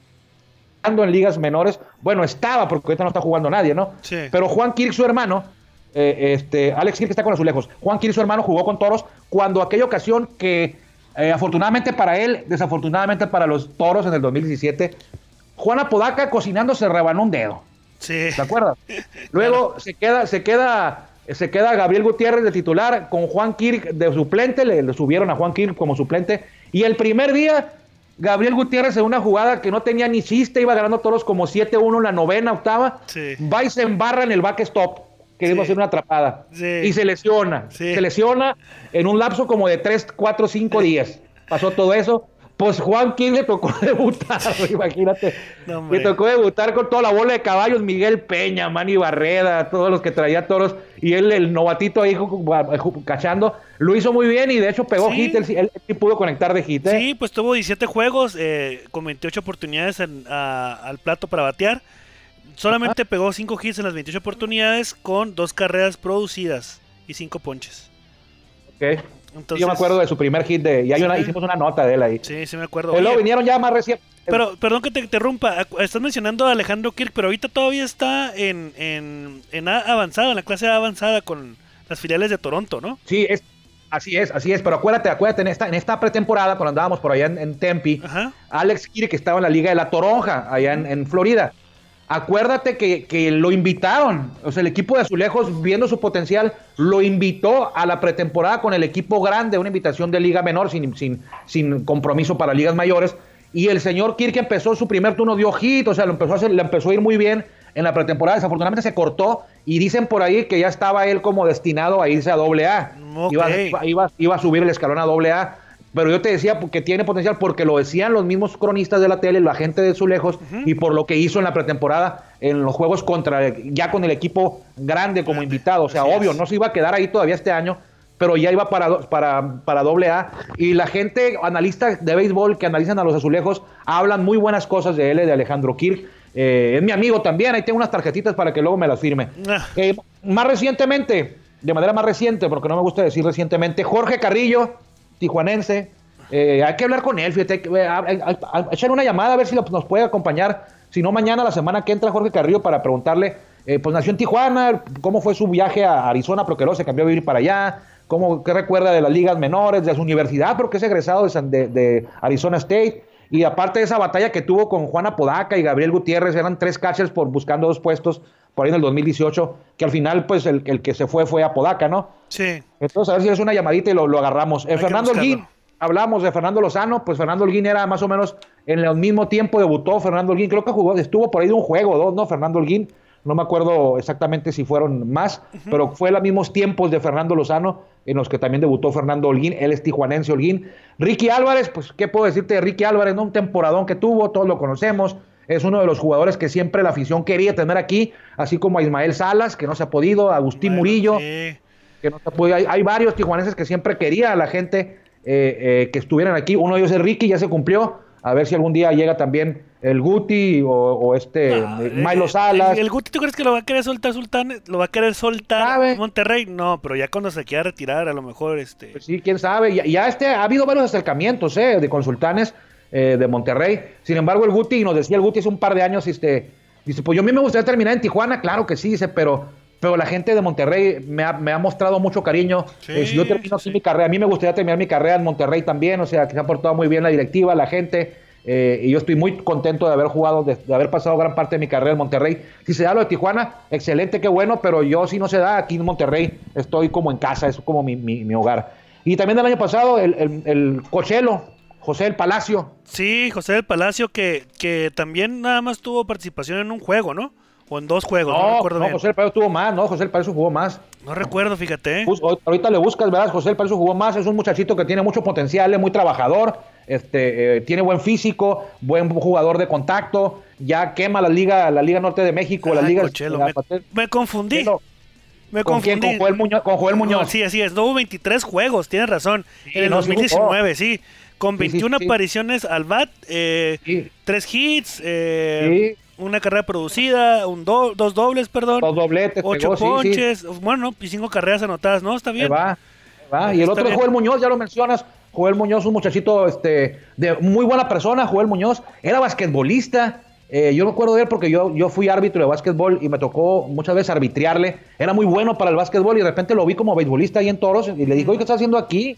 S3: en ligas menores. Bueno, estaba, porque ahorita no está jugando nadie, ¿no?
S2: Sí.
S3: Pero Juan Kirk, su hermano, eh, este, Alex Kirk está con azulejos. Juan Kirk, su hermano, jugó con toros cuando aquella ocasión que, eh, afortunadamente para él, desafortunadamente para los toros en el 2017, Juan Apodaca cocinando se rebanó un dedo.
S2: Sí.
S3: ¿Te acuerdas? Luego se queda, se queda, se queda Gabriel Gutiérrez de titular con Juan Kirk de suplente, le, le subieron a Juan Kirk como suplente. Y el primer día, Gabriel Gutiérrez en una jugada que no tenía ni chiste, iba ganando todos como 7-1 en la novena, octava,
S2: Sí.
S3: va y se embarra en el backstop, que iba a
S2: Sí.
S3: ser una atrapada.
S2: Sí.
S3: Y se lesiona.
S2: Sí.
S3: Se lesiona en un lapso como de 3, 4, 5 días. Pasó todo eso. Pues Juan King le tocó debutar, imagínate.
S2: No,
S3: le tocó debutar con toda la bola de caballos, Miguel Peña, Manny Barreda, todos los que traía toros, y él, el novatito ahí cachando, lo hizo muy bien y de hecho pegó
S2: Sí.
S3: hit, él, pudo conectar de hit. ¿eh?
S2: Sí, pues tuvo 17 juegos eh, con 28 oportunidades en- a- al plato para batear. Solamente pegó 5 hits en las 28 oportunidades con dos carreras producidas y 5 ponches.
S3: Ok.
S2: Entonces,
S3: Yo me acuerdo de su primer hit de, y hay una,
S2: Sí.
S3: hicimos una nota de él ahí.
S2: Sí, sí me acuerdo.
S3: Y luego vinieron ya más recién.
S2: pero, perdón que te interrumpa. Estás mencionando a Alejandro Kirk, pero ahorita todavía está en, en, en A avanzada, en la clase A avanzada con las filiales de Toronto, ¿no?
S3: Sí, es, así es, así es. Pero acuérdate, acuérdate, en esta, en esta pretemporada, cuando andábamos por allá en, en Tempe,
S2: Ajá.
S3: Alex Kirk estaba en la Liga de la Toronja, allá en, en Florida. Acuérdate que, que lo invitaron, o sea, el equipo de Azulejos, viendo su potencial, lo invitó a la pretemporada con el equipo grande, una invitación de Liga Menor, sin, sin, sin compromiso para ligas mayores. Y el señor Kirk empezó su primer turno, dio hit, o sea, lo empezó a hacer, le empezó a ir muy bien en la pretemporada. Desafortunadamente se cortó y dicen por ahí que ya estaba él como destinado a irse a doble A. Iba- iba, iba a subir el escalón a doble A. Pero yo te decía que tiene potencial porque lo decían los mismos cronistas de la tele, la gente de Zulejos, y por lo que hizo en la pretemporada, en los juegos contra, ya con el equipo grande como invitado. O sea,
S2: Así
S3: obvio,
S2: es.
S3: no se iba a quedar ahí todavía este año, pero ya iba para, para, para doble A. Y la gente, analistas de béisbol que analizan a los azulejos, hablan muy buenas cosas de él, de Alejandro Kirk. Eh, es mi amigo también, ahí tengo unas tarjetitas para que luego me las firme.
S2: Ah.
S3: Eh, más recientemente, de manera más reciente, porque no me gusta decir recientemente, Jorge Carrillo, tijuanense. eh, hay que hablar con él, fíjate, que, echar una llamada a ver si nos puede acompañar. Si no, mañana, la semana que entra, Jorge Carrillo para preguntarle, eh, pues nació en Tijuana, cómo fue su viaje a Arizona, porque luego se cambió a vivir para allá, cómo, qué recuerda de las ligas menores, de su universidad, porque es egresado de- de Arizona State. Y aparte de esa batalla que tuvo con Juana Podaca y Gabriel Gutiérrez, eran tres catchers por buscando dos puestos por ahí en el 2018, que al final, pues el, el que se fue fue a Podaca, ¿no?
S2: Sí.
S3: Entonces, a ver si es una llamadita y lo, lo agarramos. Eh, Fernando. Holguín, hablamos de Fernando Lozano, pues Fernando Holguín era más o menos en el mismo tiempo debutó Fernando Holguín, creo que jugó, estuvo por ahí de un juego o dos, ¿no? Fernando Holguín, no me acuerdo exactamente si fueron más, pero fue los mismos tiempos de Fernando Lozano en los que también debutó Fernando Holguín, él es tijuanense Holguín. Ricky Álvarez, pues, ¿qué puedo decirte de Ricky Álvarez? ¿no? Un temporadón que tuvo, todos lo conocemos, es uno de los jugadores que siempre la afición quería tener aquí, así como a Ismael Salas, que no se ha podido, a Agustín
S2: Bueno,
S3: Murillo
S2: sí.
S3: que no se puede. Hay, hay varios tijuanenses que siempre quería a la gente eh, eh, que estuvieran aquí. Uno de ellos es Ricky, ya se cumplió. A ver si algún día llega también el Guti o, o este eh, Milo Salas.
S2: ¿El, el Guti tú crees que lo va a querer soltar Sultán? ¿Lo va a querer soltar
S3: Sabe.
S2: Monterrey? No, pero ya cuando se quiera retirar, a lo mejor este.
S3: Pues sí, quién sabe. Ya, ya este, ha habido varios acercamientos eh, de consultanes eh, de Monterrey. Sin embargo, el Guti, nos decía el Guti hace un par de años, este, dice, pues yo a mí me gustaría terminar en Tijuana. Claro que sí, dice, pero, pero la gente de Monterrey me ha, me ha mostrado mucho cariño.
S2: Sí,
S3: Eh, si yo termino
S2: sí,
S3: aquí
S2: sí.
S3: mi carrera, a mí me gustaría terminar mi carrera en Monterrey también. O sea, que se ha portado muy bien la directiva, la gente. eh, y yo estoy muy contento de haber jugado, de, de haber pasado gran parte de mi carrera en Monterrey. Si se da lo de Tijuana, excelente, qué bueno, pero yo si no se da aquí en Monterrey, estoy como en casa, es como mi, mi- mi hogar. Y también del año pasado, el, el, el Cochelo, José del Palacio.
S2: Sí, José del Palacio, que, que también nada más tuvo participación en un juego, ¿no? O en dos juegos, no,
S3: No,
S2: recuerdo
S3: no,
S2: bien.
S3: José del Palacio tuvo más, no, José del Palacio jugó más.
S2: No recuerdo, fíjate. ¿eh?
S3: Ahorita le buscas, ¿verdad? José del Palacio jugó más, es un muchachito que tiene mucho potencial, es muy trabajador, este, eh, tiene buen físico, buen jugador de contacto, ya quema la liga, la Liga Norte de México, la liga
S2: Cochelo,
S3: la-
S2: me, me confundí. Me
S3: ¿Con quién?
S2: confundí.
S3: Con Joel Muñoz. Con Joel Muñoz.
S2: No, sí, así es. No hubo 23 juegos, tienes razón. en el
S3: no, sí
S2: 2019, sí. Con
S3: Sí, sí,
S2: 21
S3: sí.
S2: apariciones al bat, eh,
S3: Sí.
S2: tres hits, eh, una carrera producida, un do- dos dobles, perdón.
S3: Dos dobletes,
S2: Ocho
S3: pegó, sí, sí.
S2: ponches, bueno, y cinco carreras anotadas, ¿no? Está
S3: Ahí
S2: bien.
S3: va, ahí va. Y el otro es. Joel Muñoz, ya lo mencionas. Joel Muñoz, un muchachito este, de muy buena persona, Joel Muñoz. Era basquetbolista. Eh, yo me acuerdo de él porque yo, yo fui árbitro de básquetbol y me tocó muchas veces arbitriarle. Era muy bueno para el básquetbol y de repente lo vi como beisbolista ahí en Toros y le digo, oye, ¿qué estás haciendo aquí?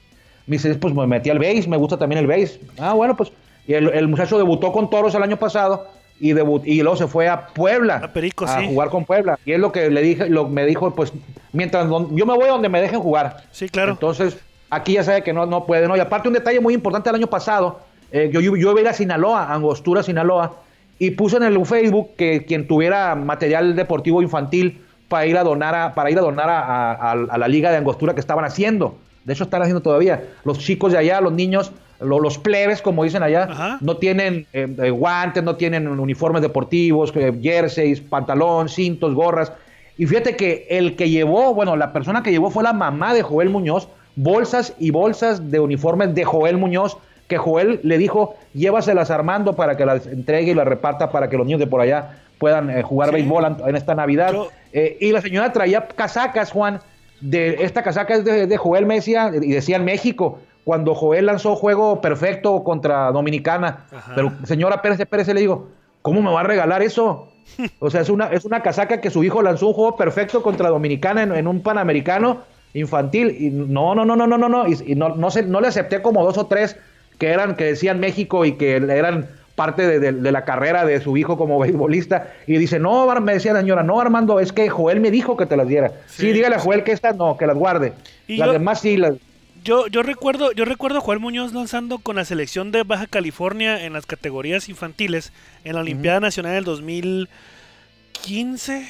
S3: Me dice, pues me metí al béis, me gusta también el béis. Ah, bueno, pues. Y el, el muchacho debutó con Toros el año pasado y debut y luego se fue a Puebla
S2: A Perico,
S3: a
S2: sí.
S3: jugar con Puebla y es lo que le dije lo me dijo pues mientras don- yo me voy a donde me dejen jugar
S2: Sí, claro.
S3: entonces aquí ya sabe que no no puede no y aparte un detalle muy importante el año pasado eh, yo, yo, yo iba a ir a Sinaloa Angostura Sinaloa y puse en el Facebook que quien tuviera material deportivo infantil para ir a donar a, para ir a donar a, a- a la liga de Angostura que estaban haciendo de hecho están haciendo todavía los chicos de allá los niños lo- los plebes como dicen allá
S2: Ajá.
S3: no tienen eh, eh, guantes, no tienen uniformes deportivos, eh, jerseys, pantalón, cintos, gorras. Y fíjate que el que llevó, bueno, la persona que llevó fue la mamá de Joel Muñoz, bolsas y bolsas de uniformes de Joel Muñoz, que Joel le dijo, llévaselas Armando para que las entregue y las reparta para que los niños de por allá puedan eh, jugar
S2: Sí.
S3: béisbol en esta Navidad.
S2: Yo-
S3: Eh, y la señora traía casacas, Juan, de esta casaca es de, de Joel Mesia y decían México. Cuando Joel lanzó juego perfecto contra Dominicana,
S2: Ajá.
S3: pero señora Pérez Pérez le digo, ¿cómo me va a regalar eso? O sea, es una, es una casaca que su hijo lanzó un juego perfecto contra Dominicana en, en un panamericano infantil. Y no, no, no, no, no, no, no. Y, y no, no, se- no le acepté como dos o tres que eran, que decían México y que eran parte de, de- de la carrera de su hijo como beisbolista. Y dice, no, me decía la señora, no, Armando, es que Joel me dijo que te las diera. Sí,
S2: Sí,
S3: dígale a Joel que estas no, que las guarde.
S2: Y
S3: las
S2: yo-
S3: demás sí, las,
S2: Yo, yo recuerdo, yo recuerdo a Joel Muñoz lanzando con la selección de Baja California en las categorías infantiles en la Olimpiada Nacional del 2015.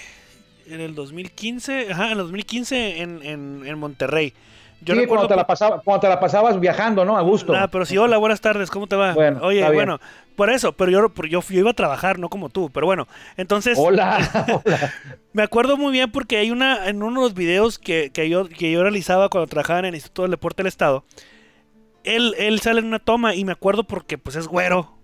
S2: En el 2015, ajá, en el 2015 en, en, en Monterrey. Yo
S3: sí,
S2: recuerdo
S3: cuando te, la pasaba, cuando te la pasabas viajando, ¿no? A gusto.
S2: Ah, pero sí, hola, buenas tardes, ¿cómo te va?
S3: Bueno,
S2: Oye, bueno, por eso, pero yo, pero yo, yo iba a trabajar, no como tú, pero bueno, entonces
S3: Hola, hola.
S2: me acuerdo muy bien porque hay una, en uno de los videos que, que yo, que yo realizaba cuando trabajaba en el Instituto del Deporte del Estado, él, él sale en una toma y me acuerdo porque pues es güero.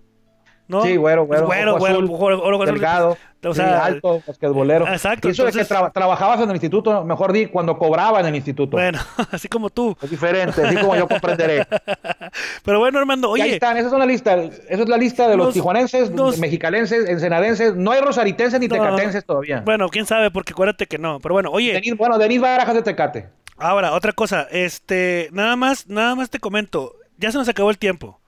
S2: ¿No?
S3: Sí, güero,
S2: Es
S3: güero,
S2: güero,
S3: ojo
S2: güero,
S3: azul,
S2: ojo azul,
S3: delgado,
S2: o
S3: sí,
S2: sea,
S3: alto, basquetbolero.
S2: Exacto,
S3: Y eso
S2: entonces-
S3: que tra- trabajabas en el instituto, mejor di, cuando cobraba en el instituto.
S2: Bueno, así como tú.
S3: Es diferente, así como yo comprenderé.
S2: Pero bueno, Armando,
S3: y ahí
S2: oye,
S3: están, esa es una lista, esa es la lista de los,
S2: Los-
S3: tijuanenses,
S2: los-
S3: mexicalenses, ensenadenses, no hay rosaritenses ni
S2: No.
S3: tecatenses todavía.
S2: bueno, quién sabe, porque acuérdate que no. Pero bueno, oye,
S3: Denis, bueno, Denis Barajas de Tecate.
S2: ahora, otra cosa, este, nada más, nada más te comento, ya se nos acabó el tiempo.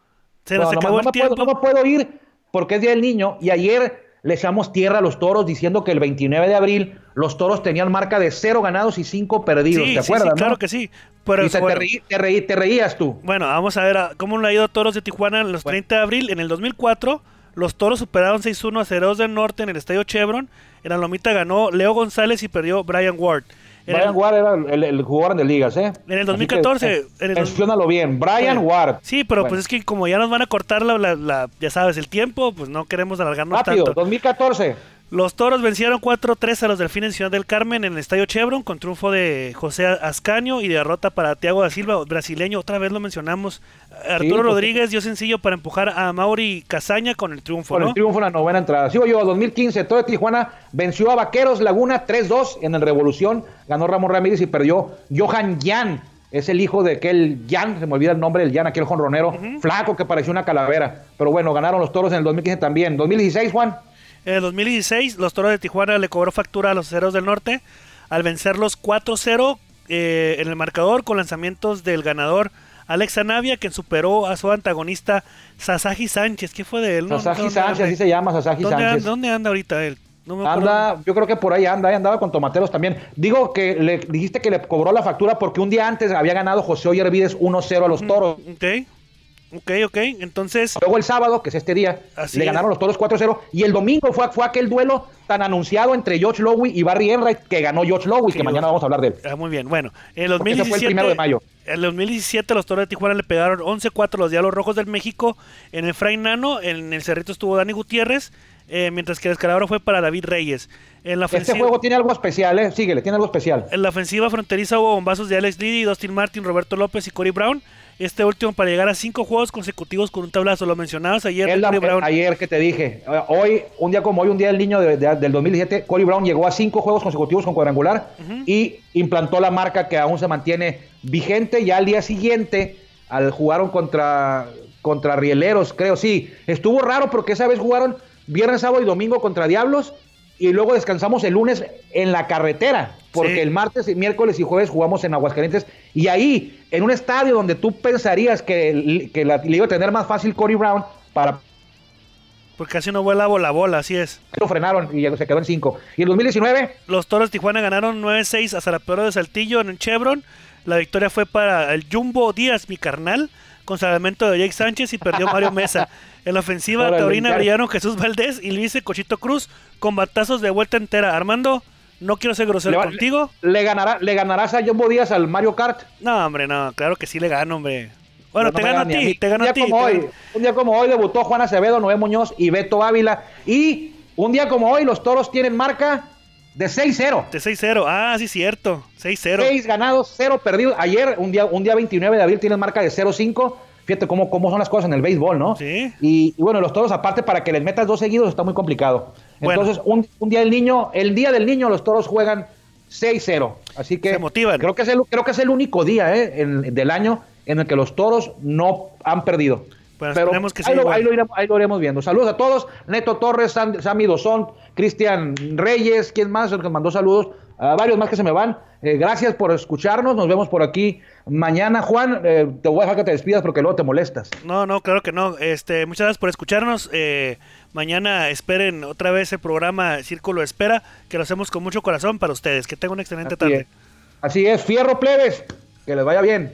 S2: Se nos
S3: no,
S2: acabó
S3: no
S2: el
S3: puedo,
S2: tiempo.
S3: no me puedo ir porque es Día del Niño y ayer le echamos tierra a los toros diciendo que el 29 de abril los toros tenían marca de cero ganados y cinco perdidos,
S2: sí,
S3: ¿te
S2: sí,
S3: acuerdas?
S2: sí, claro
S3: no?
S2: que sí. Pero
S3: y te,
S2: bueno,
S3: te, reí- te reí- te reías tú.
S2: bueno, vamos a ver a- cómo le ha ido a Toros de Tijuana en los
S3: Bueno.
S2: 30 de abril. En el 2004, los Toros superaron 6-1 a Cereos del Norte en el Estadio Chevron. En la Lomita ganó Leo González y perdió Brian Ward.
S3: Brian
S2: el-
S3: Ward era el, el jugador de ligas, ¿eh?
S2: En el
S3: Así
S2: 2014,
S3: que,
S2: en el dos-
S3: menciónalo bien, Brian Ward.
S2: Sí, pero
S3: Bueno,
S2: pues es que como ya nos van a cortar la, la- la- ya sabes, el tiempo, pues no queremos alargarnos
S3: Rápido,
S2: tanto.
S3: 2014.
S2: Los Toros vencieron 4-3 a los Delfines de Ciudad del Carmen en el Estadio Chevron con triunfo de José Ascaño y derrota para Thiago da Silva, brasileño, otra vez lo mencionamos. Arturo
S3: pues,
S2: Rodríguez dio sencillo para empujar a Mauri Casaña con el triunfo,
S3: Con
S2: ¿no?
S3: el triunfo en la novena entrada. Sigo yo, 2015, todo de Tijuana venció a Vaqueros Laguna 3-2 en el Revolución. Ganó Ramón Ramírez y perdió Johan Yan. Es el hijo de aquel Yan, se me olvida el nombre del Yan, aquel jonronero flaco que parecía una calavera. Pero bueno, ganaron los toros en el 2015 también. 2016, Juan.
S2: En el 2016, los Toros de Tijuana le cobró factura a los Aceros del Norte al vencerlos 4-0 eh, en el marcador con lanzamientos del ganador Alex Anavia, quien superó a su antagonista Sasagi Sánchez. ¿Qué fue de él? No,
S3: Sánchez, así se llama, Sasaji
S2: ¿Dónde,
S3: Sánchez.
S2: anda, dónde anda ahorita él? No me.
S3: Anda, yo creo que por ahí anda, ahí andaba con tomateros también. Digo que le dijiste que le cobró la factura porque un día antes había ganado José Oyer Vides 1-0 a los toros.
S2: Ok, ok, ok. Entonces,
S3: Luego el sábado, que es este día,
S2: Así
S3: le
S2: es.
S3: ganaron los toros 4-0. Y el domingo fue, fue aquel duelo tan anunciado entre George Lowy y Barry Enright que ganó George Lowy, que mañana vamos a hablar de él.
S2: ah, muy bien. Bueno, en el
S3: Porque ese
S2: 2017,
S3: fue el primero de mayo.
S2: En el 2017 los Toros de Tijuana le pegaron 11-4 a los Diablos Rojos del México en el Fray Nano. En el Cerrito estuvo Dani Gutiérrez, eh, mientras que el escalabro fue para David Reyes. En la
S3: Este juego tiene algo especial, ¿eh? Síguele, tiene algo especial.
S2: en la ofensiva fronteriza hubo bombazos de Alex Liddy, Dustin Martin, Roberto López y Corey Brown. Este último para llegar a cinco juegos consecutivos con un tablazo. Lo mencionabas ayer,
S3: la-
S2: Corey Brown.
S3: ayer que te dije, eh, hoy, un día como hoy, un día del niño de- de- del 2017, Corey Brown llegó a cinco juegos consecutivos con cuadrangular y implantó la marca que aún se mantiene vigente. Ya al día siguiente, al jugaron contra, contra Rieleros, creo, sí. Estuvo raro porque esa vez jugaron viernes, sábado y domingo contra Diablos y luego descansamos el lunes en la carretera, porque
S2: Sí.
S3: el martes, y miércoles y jueves jugamos en Aguascalientes y ahí, en un estadio donde tú pensarías que, que la- le iba a tener más fácil Corey Brown para
S2: Porque casi no vuela la bola, así es.
S3: Lo frenaron y se quedó en 5. ¿Y el 2019?
S2: Los Toros Tijuana ganaron 9-6 a Zarapeoro de Saltillo en el Chevron. La victoria fue para el Jumbo Díaz, mi carnal, con salvamento de Jake Sánchez y perdió Mario Mesa. En la ofensiva
S3: Órale,
S2: taurina brillaron Jesús Valdés y Luis Cochito Cruz con batazos de vuelta entera. Armando, no quiero ser grosero
S3: Le va-
S2: contigo.
S3: ¿Le, ganará, ¿Le ganarás a Jumbo Díaz al Mario Kart?
S2: No, hombre, no, claro que sí le gano, hombre. Bueno,
S3: No
S2: te gano a ti, te gano a ti.
S3: Un día como hoy debutó Juan Acevedo, Noé Muñoz y Beto Ávila. Y un día como hoy los toros tienen marca de 6-0.
S2: De 6-0. Ah, sí, cierto. 6-0.
S3: 6 ganados, 0 perdidos. Ayer, un día, un día 29 de abril, tienen marca de 0-5. Fíjate cómo, cómo son las cosas en el béisbol, ¿no?
S2: Sí.
S3: Y, y bueno, los toros, aparte, para que les metas dos seguidos está muy complicado.
S2: Bueno.
S3: Entonces, un, un día del niño, el día del niño, los toros juegan 6-0. Así que.
S2: Se motivan.
S3: Creo que es el, creo que es el único día ¿eh? en- del año en el que los toros no han perdido.
S2: Bueno,
S3: Pero
S2: que
S3: ahí, lo, ahí lo iremos, ahí lo iremos viendo. Saludos a todos. Neto Torres, Sam- Sammy Dosón, Cristian Reyes, ¿quién más? El que mandó saludos. A varios más que se me van. Eh, gracias por escucharnos. Nos vemos por aquí mañana. Juan, eh, te voy a dejar que te despidas porque luego te molestas.
S2: No, no, claro que no. Este, muchas gracias por escucharnos. Eh, mañana esperen otra vez el programa Círculo Espera, que lo hacemos con mucho corazón para ustedes. Que tengan una excelente
S3: Así
S2: tarde.
S3: es. Así es. Fierro plebes. Que les vaya bien.